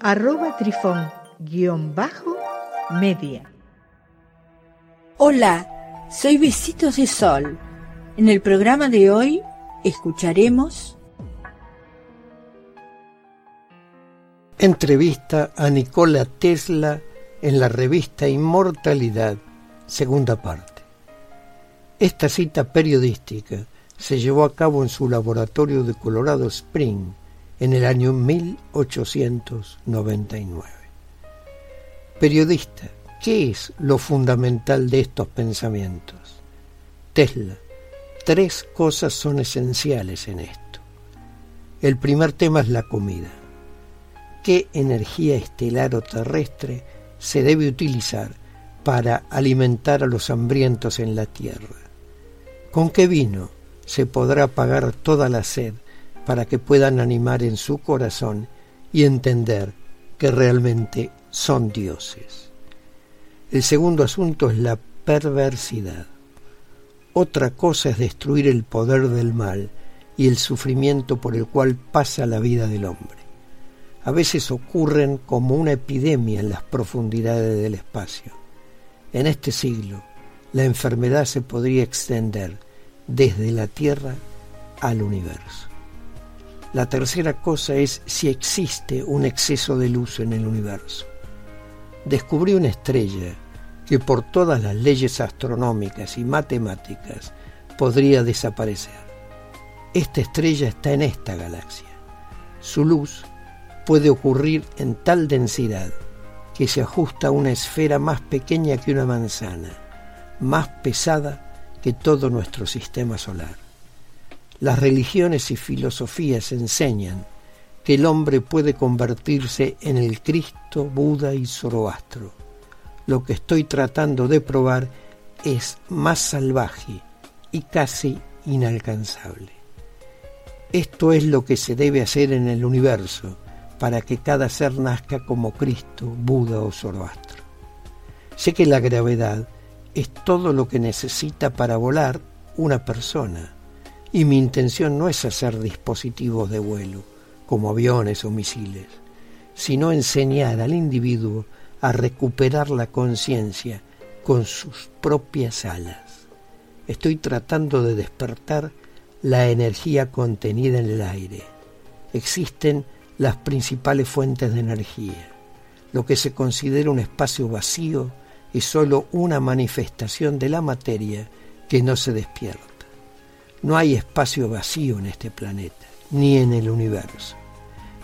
arroba trifón-media. Hola, soy Besitos de Sol. En el programa de hoy escucharemos Entrevista a Nikola Tesla en la revista Inmortalidad, segunda parte. Esta cita periodística se llevó a cabo en su laboratorio de Colorado Spring en el año 1899. Periodista, ¿qué es lo fundamental de estos pensamientos? Tesla, tres cosas son esenciales en esto. El primer tema es la comida. ¿Qué energía estelar o terrestre se debe utilizar para alimentar a los hambrientos en la tierra? ¿Con qué vino se podrá apagar toda la sed para que puedan animar en su corazón y entender que realmente son dioses. El segundo asunto es la perversidad. Otra cosa es destruir el poder del mal y el sufrimiento por el cual pasa la vida del hombre. A veces ocurren como una epidemia en las profundidades del espacio. En este siglo, la enfermedad se podría extender desde la Tierra al universo. La tercera cosa es si existe un exceso de luz en el universo. Descubrí una estrella que por todas las leyes astronómicas y matemáticas podría desaparecer. Esta estrella está en esta galaxia. Su luz puede ocurrir en tal densidad que se ajusta a una esfera más pequeña que una manzana, más pesada que todo nuestro sistema solar. Las religiones y filosofías enseñan que el hombre puede convertirse en el Cristo, Buda y Zoroastro. Lo que estoy tratando de probar es más salvaje y casi inalcanzable. Esto es lo que se debe hacer en el universo para que cada ser nazca como Cristo, Buda o Zoroastro. Sé que la gravedad es todo lo que necesita para volar una persona y mi intención no es hacer dispositivos de vuelo, como aviones o misiles, sino enseñar al individuo a recuperar la conciencia con sus propias alas. Estoy tratando de despertar la energía contenida en el aire. Existen las principales fuentes de energía. Lo que se considera un espacio vacío es sólo una manifestación de la materia que no se despierta. No hay espacio vacío en este planeta, ni en el universo,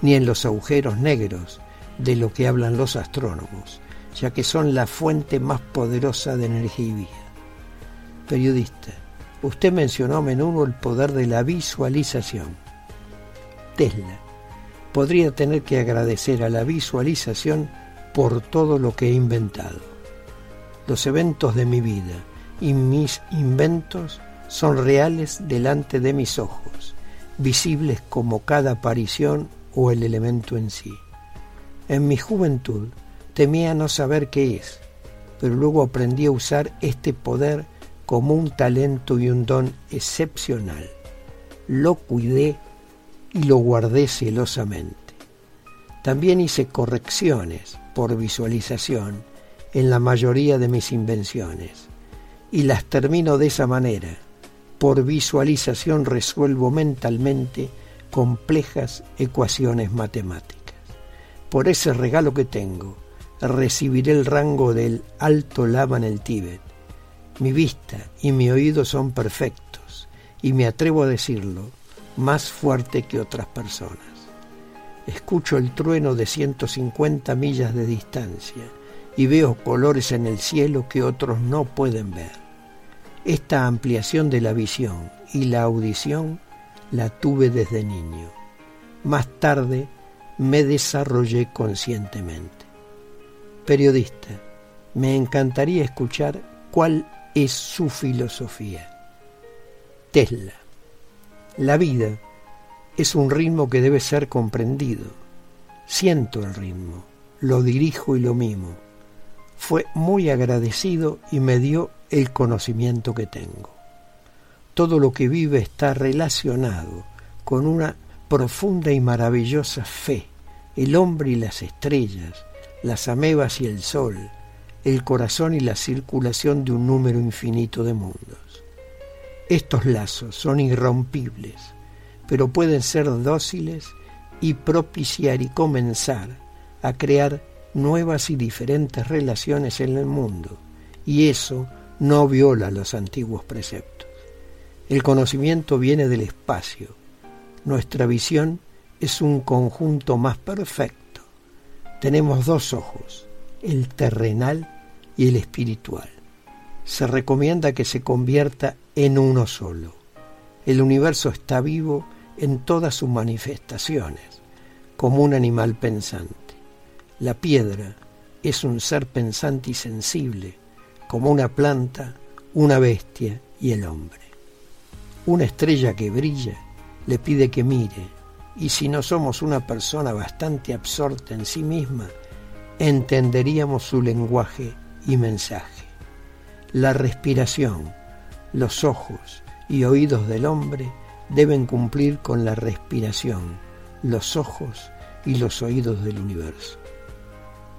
ni en los agujeros negros de lo que hablan los astrónomos, ya que son la fuente más poderosa de energía y vida. Periodista, usted mencionó a menudo el poder de la visualización. Tesla podría tener que agradecer a la visualización por todo lo que he inventado. Los eventos de mi vida y mis inventos son reales delante de mis ojos, visibles como cada aparición o el elemento en sí. En mi juventud temía no saber qué es, pero luego aprendí a usar este poder como un talento y un don excepcional. Lo cuidé y lo guardé celosamente. También hice correcciones por visualización en la mayoría de mis invenciones y las termino de esa manera por visualización resuelvo mentalmente complejas ecuaciones matemáticas. Por ese regalo que tengo, recibiré el rango del alto lama en el Tíbet. Mi vista y mi oído son perfectos y me atrevo a decirlo, más fuerte que otras personas. Escucho el trueno de 150 millas de distancia y veo colores en el cielo que otros no pueden ver. Esta ampliación de la visión y la audición la tuve desde niño. Más tarde me desarrollé conscientemente. Periodista, me encantaría escuchar cuál es su filosofía. Tesla. La vida es un ritmo que debe ser comprendido. Siento el ritmo, lo dirijo y lo mimo. Fue muy agradecido y me dio el conocimiento que tengo. Todo lo que vive está relacionado con una profunda y maravillosa fe, el hombre y las estrellas, las amebas y el sol, el corazón y la circulación de un número infinito de mundos. Estos lazos son irrompibles, pero pueden ser dóciles y propiciar y comenzar a crear nuevas y diferentes relaciones en el mundo, y eso no viola los antiguos preceptos. El conocimiento viene del espacio. Nuestra visión es un conjunto más perfecto. Tenemos dos ojos, el terrenal y el espiritual. Se recomienda que se convierta en uno solo. El universo está vivo en todas sus manifestaciones, como un animal pensante. La piedra es un ser pensante y sensible, como una planta, una bestia y el hombre. Una estrella que brilla le pide que mire, y si no somos una persona bastante absorta en sí misma, entenderíamos su lenguaje y mensaje. La respiración, los ojos y oídos del hombre deben cumplir con la respiración, los ojos y los oídos del universo.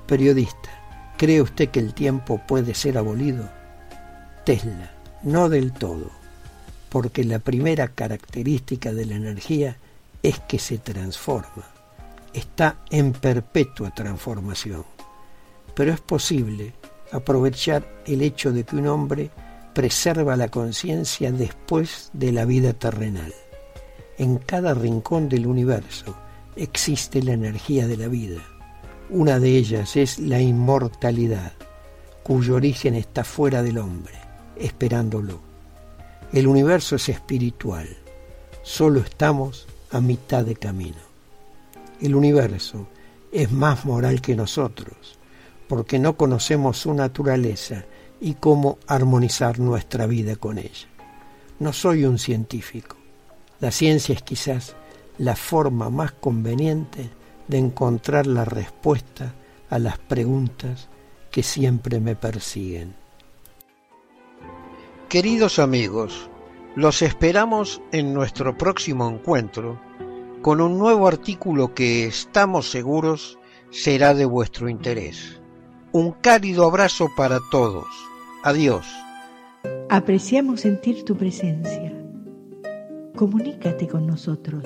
Periodista, ¿cree usted que el tiempo puede ser abolido? Tesla, no del todo, porque la primera característica de la energía es que se transforma, está en perpetua transformación. Pero es posible aprovechar el hecho de que un hombre preserva la conciencia después de la vida terrenal. En cada rincón del universo existe la energía de la vida una de ellas es la inmortalidad, cuyo origen está fuera del hombre, esperándolo. El universo es espiritual, solo estamos a mitad de camino. El universo es más moral que nosotros, porque no conocemos su naturaleza y cómo armonizar nuestra vida con ella. No soy un científico. La ciencia es quizás la forma más conveniente de encontrar la respuesta a las preguntas que siempre me persiguen. Queridos amigos, los esperamos en nuestro próximo encuentro con un nuevo artículo que estamos seguros será de vuestro interés. Un cálido abrazo para todos. Adiós. Apreciamos sentir tu presencia. Comunícate con nosotros